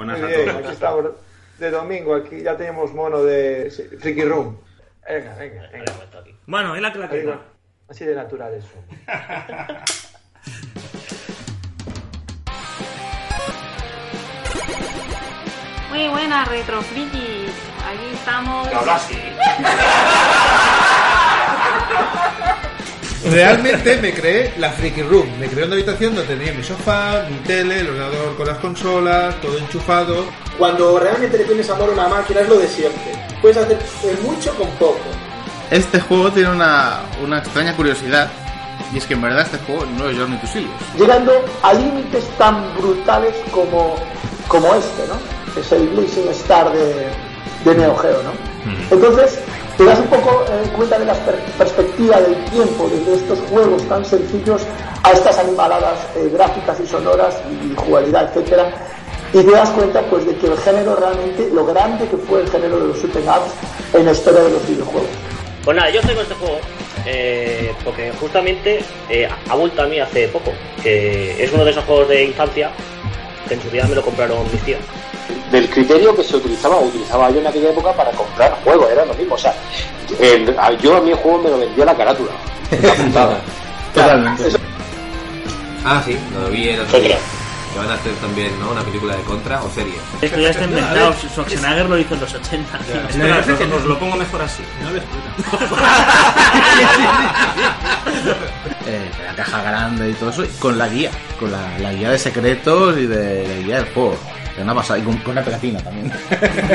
Buenas Muy a bien, todos. aquí estamos de domingo, aquí ya tenemos mono de Freaky Room. Venga, venga, venga. Bueno, es la va. Así de natural eso. Muy buenas, Retro Frikis. Aquí estamos. así. Realmente me creé la Freaky Room. Me creé una habitación donde tenía mi sofá, mi tele, el ordenador con las consolas, todo enchufado. Cuando realmente le tienes amor a una máquina es lo de siempre. Puedes hacer mucho con poco. Este juego tiene una, una extraña curiosidad. Y es que en verdad este juego no es Journey to Silius. Llegando a límites tan brutales como, como este, ¿no? Es el Blazing Star de, de Neo Geo, ¿no? Entonces, te das un poco eh, cuenta de la per- perspectiva del tiempo desde estos juegos tan sencillos a estas animaladas eh, gráficas y sonoras y jugabilidad, etcétera. Y te das cuenta pues de que el género realmente, lo grande que fue el género de los shooting ups en la historia de los videojuegos. Pues nada, yo traigo este juego eh, porque justamente ha vuelto a mí hace poco, que es uno de esos juegos de infancia que en su día me lo compraron mis tías. Del criterio que se utilizaba o utilizaba yo en aquella época para comprar juegos, era lo mismo. O sea, el- a- yo a mi juego me lo vendía la carátula. La puntada. Totalmente. Ah, sí, lo vi el otro día. Que van a hacer también, ¿no? Una película de contra o serie. Esto ya está inventado. Schwarzenegger lo hizo en los 80. Espera, Esto os- no- os lo pongo mejor así. No lo explica. Eh, la caja grande y todo eso, y con la guía, con la, la guía de secretos y de la guía del juego. Que una pasada, y con, con una pegatina también.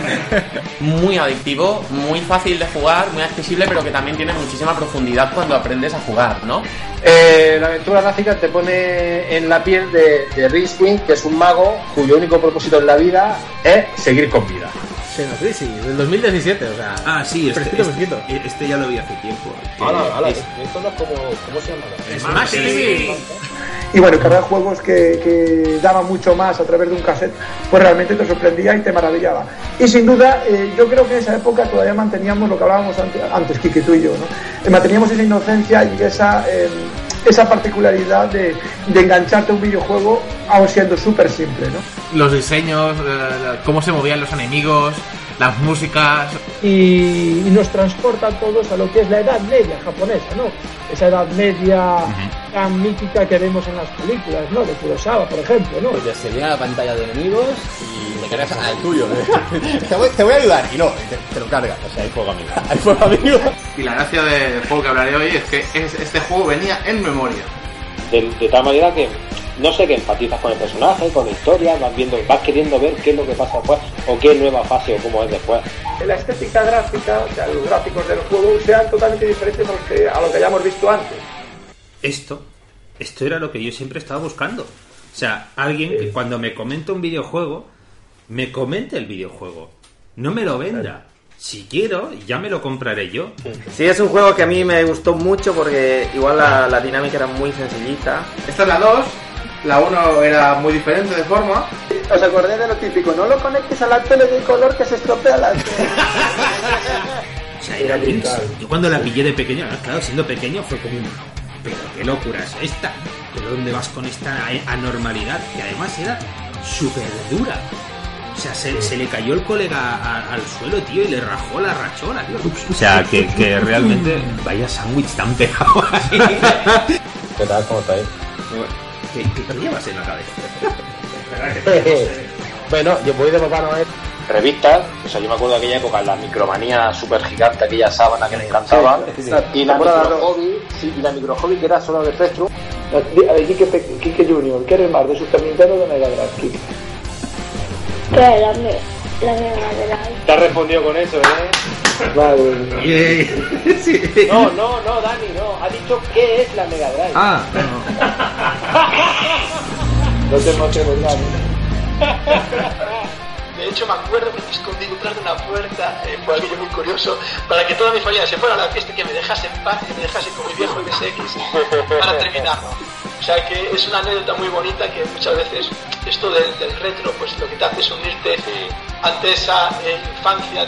muy adictivo, muy fácil de jugar, muy accesible, pero que también tiene muchísima profundidad cuando aprendes a jugar, ¿no? Eh, la aventura gráfica te pone en la piel de, de que es un mago cuyo único propósito en la vida es seguir con vida. Xenocrisis, del 2017, o sea. Ah, sí, este, fresquito, este, fresquito. este ya lo vi hace tiempo. es- esto no es como, ¿cómo se llama? Smash TV. Y bueno, que había juegos que, que daban mucho más a través de un cassette, pues realmente te sorprendía y te maravillaba. Y sin duda, eh, yo creo que en esa época todavía manteníamos lo que hablábamos antes, antes Kiki, tú y yo, ¿no? Eh, manteníamos esa inocencia y esa, eh, esa particularidad de, de engancharte a un videojuego, aun siendo súper simple, ¿no? Los diseños, eh, cómo se movían los enemigos, las músicas. y, y nos transporta a todos a lo que es la edad media japonesa, ¿no? Esa edad media tan mítica que vemos en las películas, ¿no? De Kurosawa, por ejemplo, ¿no? Porque se viene a la pantalla de enemigos y cargas al tuyo. ¿eh? te, voy, te voy a ayudar y no, te, te lo cargas. O sea, hay fuego amigo. Hay fuego amigo. Y la gracia del juego que hablaré hoy es que es- este juego venía en memoria. De, de tal manera que no sé que empatizas con el personaje, con la historia, vas viendo, vas queriendo ver qué es lo que pasa después, o qué nueva fase o cómo es después. La estética gráfica, o sea, los gráficos del juego sean totalmente diferentes a los que, a lo que hayamos visto antes. Esto, esto era lo que yo siempre estaba buscando. O sea, alguien que cuando me comenta un videojuego, me comente el videojuego. No me lo venda. Si quiero, ya me lo compraré yo. Sí, es un juego que a mí me gustó mucho porque igual la, la dinámica era muy sencillita. Esta es la 2, la 1 era muy diferente de forma. Os acordé de lo típico, no lo conectes a la tele de color que se estropea la tele. O sea, era Lynx. Yo cuando la pillé de pequeño, claro, siendo pequeño fue como un... Pero qué locura es esta. ¿Pero dónde vas con esta anormalidad? Que además era súper dura. O sea, se, se le cayó el colega a- al suelo, tío, y le rajó la rachola, tío. O sea, que, que realmente... Vaya sándwich tan pegado ahí. ¿Qué tal? ¿Cómo estáis? ¿Qué, qué, qué llevas en la cabeza? bueno, yo voy de Papá Noel. Revistas, o sea, yo me acuerdo de aquella época, la micromanía super gigante, aquella sábana que me encantaba. Sí, y la temporada micro hobby, sí, y la micro hobby que era solo de Spectrum. Kike, Pe- Kike Junior, ¿qué eres más? ¿De Super Nintendo o de Mega Drive? ¿Qué? La, me- la Mega Drive. Te has respondido con eso, ¿eh? Madre mía. No, no, no, Dani, no. Ha dicho qué es la Mega Drive. Ah, No te emociones, Dani. De hecho, me acuerdo que me escondí detrás de una puerta, eh, fue aquello muy curioso, para que toda mi familia se fuera a la fiesta y que me dejase en paz y me dejase con mi viejo MSX para terminarlo. O sea que es una anécdota muy bonita que muchas veces esto del, del retro, pues lo que te hace es unirte ante esa eh, infancia.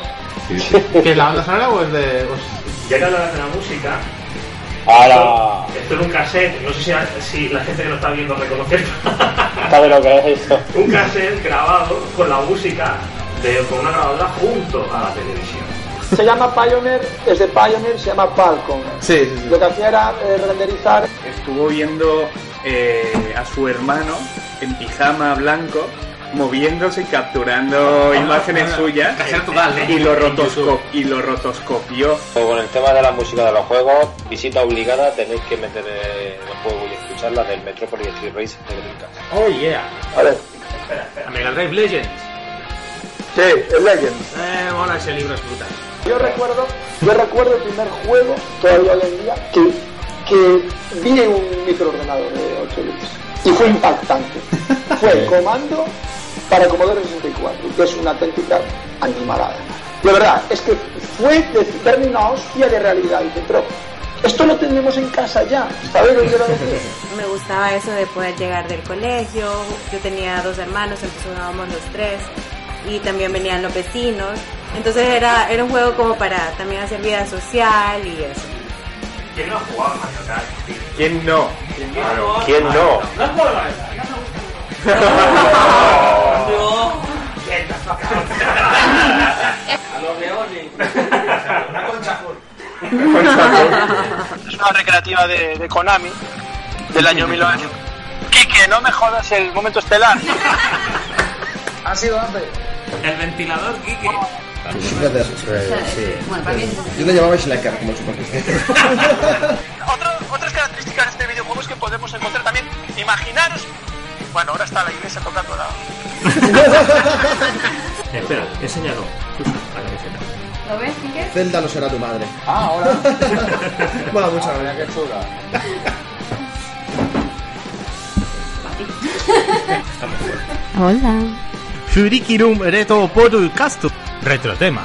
¿Que es la banda sonora o es de.? Ya que hablas de la música, esto es un cassette, no sé si, si la gente que lo está viendo reconoce ¿Sabe lo que es eso? un cassette grabado con la música de, con una grabadora junto a la televisión. Se llama Pioneer, es de Pioneer, se llama Falcon. Sí, sí, sí. Lo que hacía era eh, renderizar Estuvo viendo eh, a su hermano en pijama blanco moviéndose y capturando imágenes suyas Cajero total, ¿eh? y lo, y lo rotoscopió. Con el tema de la música de los juegos, visita obligada, tenéis que meter eh, el juego y escuchar la del Metropolis Street Race de Dreamcast. Oh yeah. A Mega Drive Legends. Sí, el Legends. Eh, mola ese libro, es brutal. Yo recuerdo, yo recuerdo el primer juego, todavía hoy en día, que, que vi en un microordenador de 8 bits. Y fue impactante. Fue el comando para Commodore 64, que es una auténtica animalada. De verdad, es que fue de darme una hostia de realidad. Dice, pero esto lo tenemos en casa ya. ¿Sabes lo que quiero decir? Me gustaba eso de poder llegar del colegio. Yo tenía dos hermanos, entonces jugábamos los tres. Y también venían los vecinos. Entonces era, era un juego como para también hacer vida social y eso. ¿Quién no ha jugado Mario Kart? ¿Quién no? Claro. ¿Quién no? ¿No has jugado a Mario Kart? A los leones. Una concha Es una recreativa de, de Konami del año 1900. Quique, no me jodas el momento estelar. Ha sido antes. El ventilador, Kike. Bueno, para mí Yo lo llamaba Slacker como superficie. Otra- otras características de este videojuego es que podemos encontrar también, imaginaros, bueno, ahora está la iglesia tocando la... Eh, espera, enséñalo. La camiseta. ¿Lo ves, Kike? Zelda no será tu madre. Ah, ahora. Bueno, muchas gracias. qué chula. Hola. Furikirum Reto Podcast. Retrotema.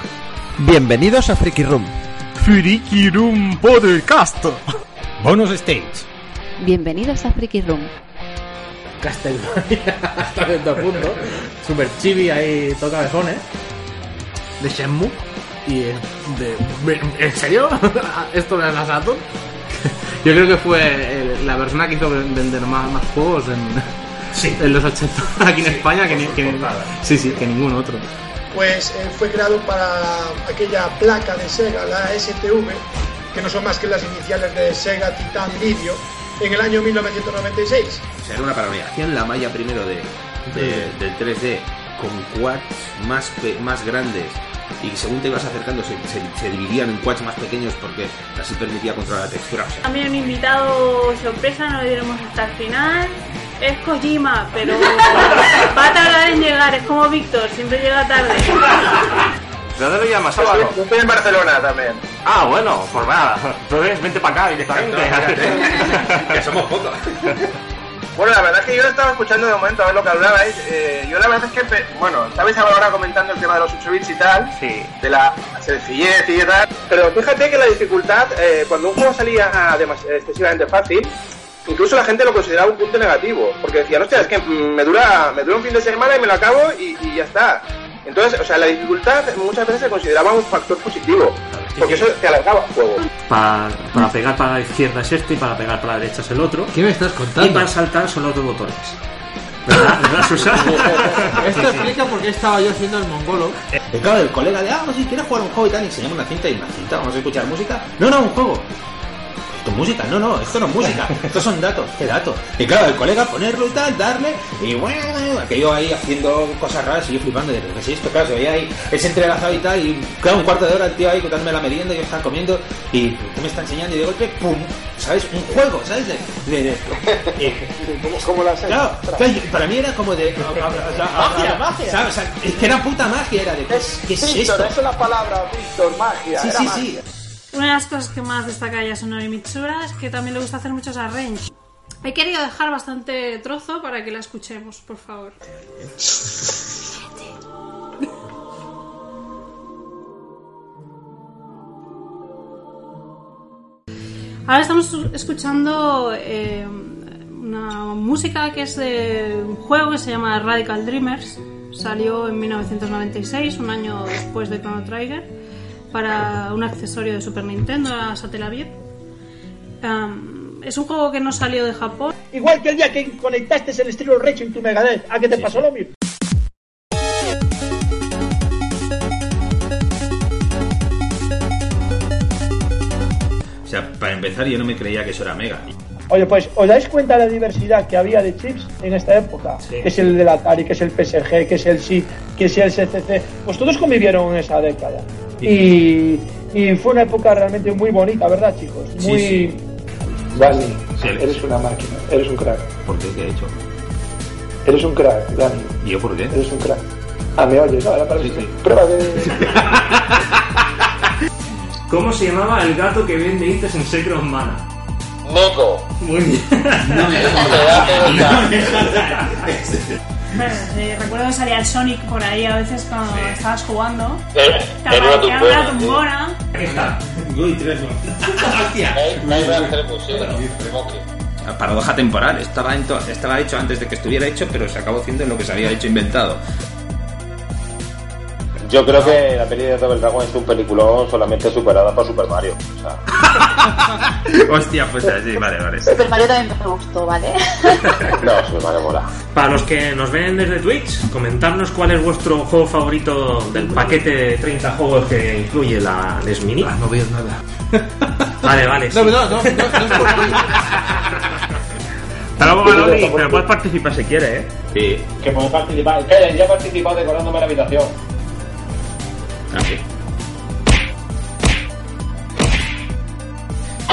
Bienvenidos a Freaky Room. Furikirum Podcast. Bonus stage. Bienvenidos a Freaky Room. Castlevania hasta cierto punto. Super chibi ahí, toca cabezones. De Shenmue. Y de, ¿En serio? ¿Esto es la Saturn? Yo creo que fue la persona que hizo vender más, más juegos en, en los 80 aquí en España que, ni- que- sí, sí, que ningún otro. Pues eh, fue creado para aquella placa de Sega, la STV, que no son más que las iniciales de Sega Titan Video, en el año 1996. O sea, era una parodia. Hacían la malla primero de, de- del 3D con quads más, más grandes y según te ibas acercando se, se- se dividían en quads más pequeños porque así permitía controlar la textura. O sea, También un invitado sorpresa, no lo diremos hasta el final. Es Kojima, pero va a tardar en llegar, es como Víctor, siempre llega tarde. ¿De dónde lo llamas, Yo Álvaro? estoy en Barcelona también. Ah, bueno, pues nada. Entonces vente para acá directamente. que somos pocos. Bueno, la verdad es que yo lo estaba escuchando de momento a ver lo que hablabais. Eh, yo la verdad es que, bueno, estabais ahora comentando el tema de los 8 bits y tal, Sí. de la sencillez y tal. Pero fíjate que la dificultad, eh, cuando un juego salía demas- excesivamente fácil, incluso la gente lo consideraba un punto negativo. Porque decían, hostia, es que me dura, me dura un fin de semana y me lo acabo y, y ya está. Entonces, o sea, la dificultad muchas veces se consideraba un factor positivo. Porque eso te alargaba el juego. Para, para pegar para la izquierda es este y para pegar para la derecha es el otro. ¿Qué me estás contando? Y para saltar son los dos botones. ¿Verdad, ¿Verdad, Susana? Esto Sí, sí. explica por qué estaba yo haciendo el mongolo. Y claro, el colega de, ah, si quieres jugar un juego y tal, y enseñamos una cinta y una cinta, vamos a escuchar música. No, no, un juego. Es música, no, no, esto no es música, estos son datos, ¿qué datos? Y claro, el colega ponerlo y tal, darle, y bueno, aquello ahí haciendo cosas raras y yo flipando de que sí, esto claro, se veía ahí, ese entrelazado y tal, y claro, un cuarto de hora el tío ahí contándome la merienda y yo estaba comiendo, y ¿qué me está enseñando? Y de golpe, pum, ¿sabes? Un juego, ¿sabes? De, de, de- Como, como la Claro, claro, para mí era como de. Magia, magia. ¿sabes? O sea, es que era puta magia, era de. ¿Qué es, qué es Víctor, esto? esa es la palabra, Víctor, magia. Sí, era sí, magia. sí. Una de las cosas que más destaca Yasunori Mitsura es que también le gusta hacer muchos arrange. He querido dejar bastante trozo para que la escuchemos, por favor. Ahora estamos escuchando eh, una música que es de un juego que se llama Radical Dreamers. Salió en 1996, un año después de Chrono Trigger, para un accesorio de Super Nintendo, la Satellaview. Um, es un juego que no salió de Japón. Igual que el día que conectaste el estilo Recho en tu Megadeth, ¿a qué te pasó lo mismo? O sea, para empezar, yo no me creía que eso era Mega. Oye, pues, ¿os dais cuenta de la diversidad que había de chips en esta época? Que es el del Atari, que es el PSG, que es el SI, que es el CCC. Pues todos convivieron en esa década. Y, y fue una época realmente muy bonita, ¿verdad, chicos? Sí, Muy... sí. Dani, Sí. eres una máquina, eres un crack. ¿Por qué? ¿Qué he hecho? Eres un crack, Dani. ¿Y yo por qué? Eres un crack. Ah, me oyes, ahora parece que- Prueba de. ¿Cómo se llamaba el gato que bien dices en Secret of Mana? Neko. Muy bien. No me Bueno, eh, recuerdo que salía el Sonic por ahí a veces cuando estabas jugando. Era Te era una tumbona. Aquí está. Uy, tres Hostia. Paradoja temporal. Estaba, en to- estaba hecho antes de que estuviera hecho, pero se acabó haciendo en lo que se había hecho inventado. Yo creo que la peli de Double Dragon es un peliculón solamente superada por Super Mario. O sea, Hostia, pues así, vale, vale. Super Mario también me gustó, ¿vale? no, Super Mario mola. Para los que nos ven desde Twitch, comentarnos cuál es vuestro juego favorito del paquete de 30 juegos que incluye la NES Mini. no veo nada. Vale, vale. No, sí. no, no, no, no, no. Hasta luego, Manoli, pero puedes participar si quieres, ¿eh? Sí. Que puedo participar. Que ya he participado decorándome la habitación. Así.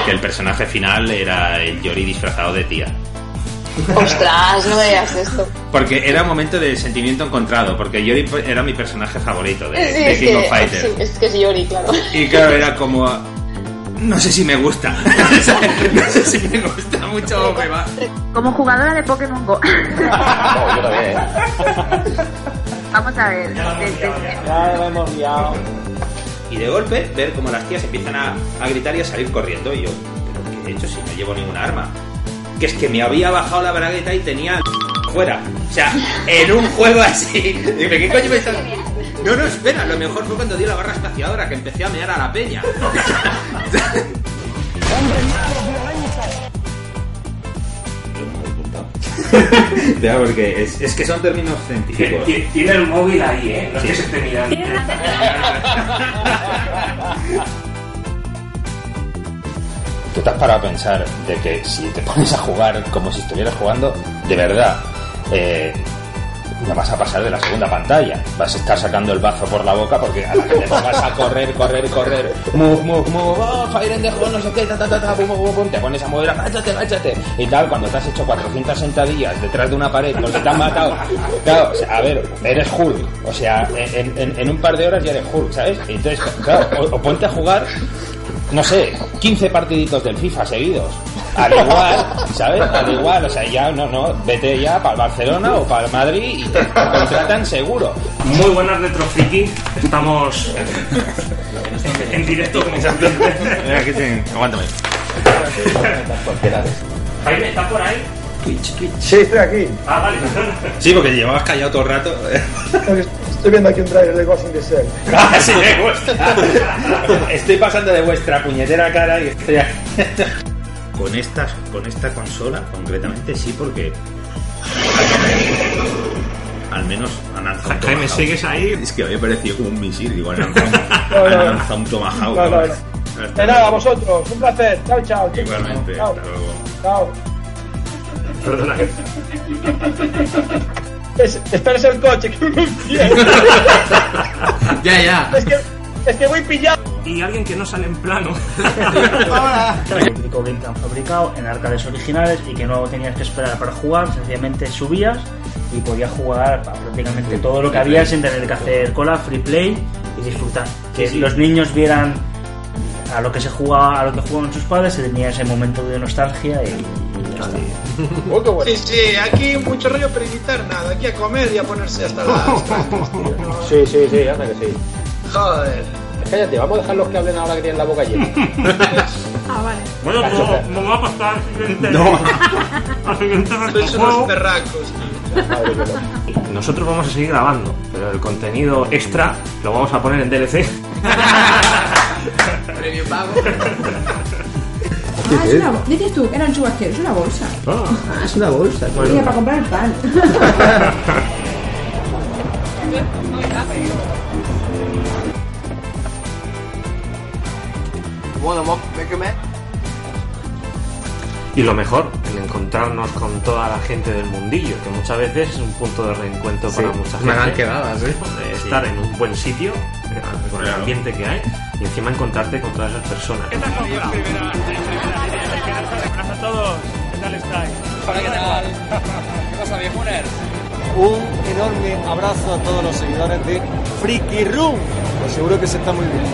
Que el personaje final era el Yori disfrazado de tía. Ostras, no me digas esto. Porque era un momento de sentimiento encontrado, porque Yori era mi personaje favorito de, Sí, de es King que, of Fighters. sí, es que es Yori, claro. Y claro, era como... No sé si me gusta. no sé si me gusta mucho o me va. Como jugadora de Pokémon Go. No, yo también, ¿eh? Vamos a ver. Ya lo hemos liado. Y de golpe ver como las tías empiezan a, a gritar y a salir corriendo. Y yo, ¿pero qué he hecho si no llevo ninguna arma? Que es que me había bajado la bragueta y tenía fuera. O sea, en un juego así. Dime, ¿qué coño me estás.? No, no, espera, lo mejor fue cuando dio la barra espaciadora, que empecé a mear a la peña. Ya, porque es, es que son términos científicos. Ti- Tiene el móvil ahí, ¿eh? No es que se esté mirando. Tú te has parado a pensar de que si te pones a jugar como si estuvieras jugando, de verdad, eh, no vas a pasar de la segunda pantalla. Vas a estar sacando el bazo por la boca porque a la que te pongas a correr, correr, correr, move, move, move, oh, fire hole, no sé qué, ta, ta, ta, ta, pum, pum, te pones a mover, agáchate, agáchate, y tal, cuando te has hecho 400 sentadillas detrás de una pared porque te han matado. Claro, a ver, eres Hulk, o sea, en, un par de horas ya eres Hulk, ¿sabes? Entonces, claro, o ponte a jugar no sé, 15 partiditos del FIFA seguidos. Al igual, ¿sabes? Al igual, o sea, ya no, no, vete ya para el Barcelona o para el Madrid y te contratan seguro. Muy buenas Retro Friki. Estamos en directo como siempre. Aguántame. Jaime, ¿estás por ahí? Twitch, Twitch. Sí, estoy aquí. Ah, vale. Sí, porque llevabas callado todo el rato. Estoy viendo aquí un trailer de Ghost in the Shell. Ah, sí, me gusta. Estoy pasando de vuestra puñetera cara y estoy aquí. Con estas, con esta consola, concretamente sí, porque al menos han lanzado un Jaime. ¿sigues ahí? Es que había parecido como un misil, digo, han lanzado, han un Tomahawk. No, no, no. De nada, a vosotros. Un placer. Chao, chao. Igualmente, Chao. hasta luego. Chao. Perdona. Es, esperes el coche, que no entiendo. Ya, ya. Es que, es que voy pillado. Y alguien que no sale en plano. Típico game que han fabricado en arcades originales y que no tenías que esperar para jugar, sencillamente subías y podías jugar prácticamente todo lo que había sin tener que hacer cola, free play y disfrutar. Que Sí, sí. los niños vieran a lo que se jugaba, a lo que jugaban sus padres, se tenía ese momento de nostalgia y, Oh, Sí, sí, aquí mucho rollo para imitar nada. Aquí a comer y a ponerse hasta las Sí, sí, sí, anda que sí. Joder. Cállate, vamos a dejarlos que hablen ahora que tienen la boca llena. Ah, vale. Bueno, pues nos va a pasar al siguiente. No. al siguiente Sois retrojuego. unos perracos, tío. Nosotros vamos a seguir grabando, pero el contenido extra lo vamos a poner en DLC. Premio pago. Ah, es una, dices tú que era un chubasquero, es una bolsa. Ah, es una bolsa. Mira, para comprar el pan. Bueno, mo- ve que me. Y lo mejor, el encontrarnos con toda la gente del mundillo, que muchas veces es un punto de reencuentro Sí, para mucha gente. una gran quedada, sí. De estar en un buen sitio, eh, con el ambiente que hay, y encima encontrarte con todas esas personas. A todos, ¿qué tal estáis? Hola, ¿qué tal? ¿Qué pasa, viejuner? Un enorme abrazo a todos los seguidores de Freaky Room. Pues seguro que se está muy bien.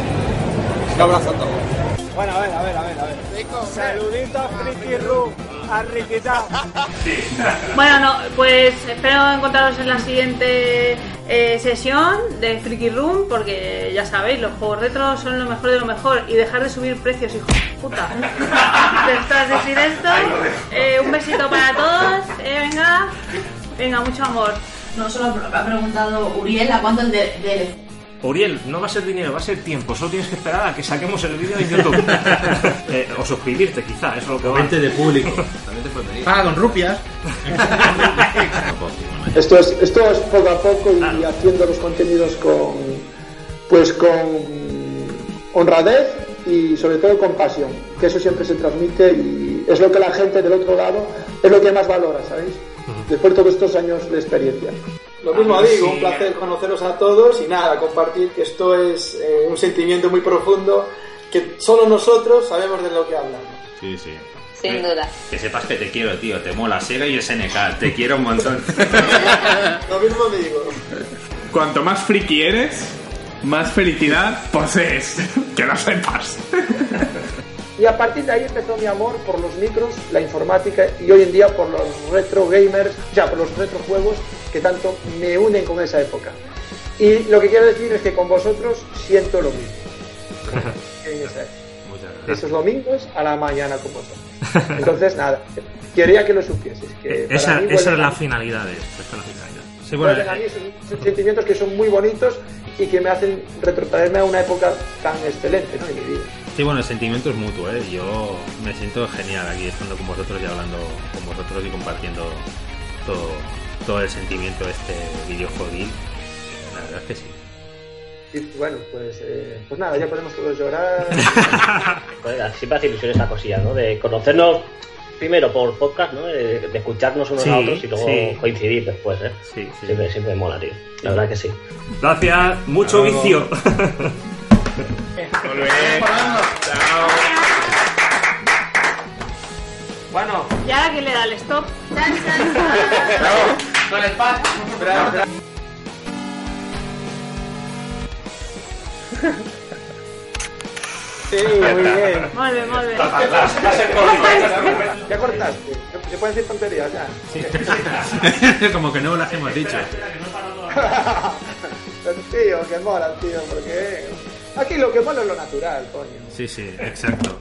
Un abrazo a todos. Bueno, a ver, a ver, a ver, a ver. Saluditos a Freaky Room, a Riquita. Bueno, no, pues espero encontraros en la siguiente eh, sesión de Freaky Room, porque ya sabéis, los juegos retro son lo mejor de lo mejor y dejar de subir precios, hijo de puta. Tras decir esto, eh, un besito para todos, eh, venga, venga, mucho amor. No, solo ha preguntado Uriel a cuánto el de, DLC. Uriel, no va a ser dinero, va a ser tiempo. Solo tienes que esperar a que saquemos el vídeo en YouTube. Eh, o suscribirte, quizá, eso es lo que va. Vente de público. También te puedes venir. Paga con rupias. Esto es, esto es poco a poco y haciendo los contenidos con pues con honradez y sobre todo con pasión, que eso siempre se transmite y es lo que la gente del otro lado es lo que más valora, ¿sabéis? Después de todos estos años de experiencia. Lo mismo Ah, digo, sí. un placer conoceros a todos y nada, compartir que esto es eh, un sentimiento muy profundo que solo nosotros sabemos de lo que hablamos. Sí, sí. Sin duda. Que sepas que te quiero, tío. Te mola Sega y SNK. Te quiero un montón. Lo mismo digo. Cuanto más friki eres, más felicidad posees. Que lo sepas. Y a partir de ahí empezó mi amor por los micros, la informática y hoy en día por los retro gamers, ya por los retro juegos que tanto me unen con esa época. Y lo que quiero decir es que con vosotros siento lo mismo. En esa época. Esos domingos a la mañana con vosotros. Entonces, nada, quería que lo supieses. Que para Esa, mí esa es la finalidad de esto. Esta es la finalidad. Sí, bueno, vuelven a mí esos sentimientos que son muy bonitos y que me hacen retrotraerme a una época tan excelente ¿no? en mi vida. Sí, bueno, el sentimiento es mutuo, ¿eh? Yo me siento genial aquí estando con vosotros y hablando con vosotros y compartiendo todo, todo el sentimiento de este videojueguil. La verdad es que sí. Y bueno, pues, eh, pues nada, ya podemos todos llorar. Joder, siempre hace ilusión esa cosilla, ¿no? De conocernos primero por podcast, ¿no? De, de escucharnos unos Sí, a otros y luego sí. coincidir después, ¿eh? Siempre, siempre mola, tío. La verdad que sí. Gracias, mucho vicio. Bueno. ¿Y ahora quién le da el stop? Con el pad. Sí, muy bien. Molt bé, molt bé. Ya cortaste. Se pueden decir tonterías ya. Como que no las hemos dicho. tío, que mola, tío, porque aquí lo que mola es lo natural, coño. Sí, sí, exacto.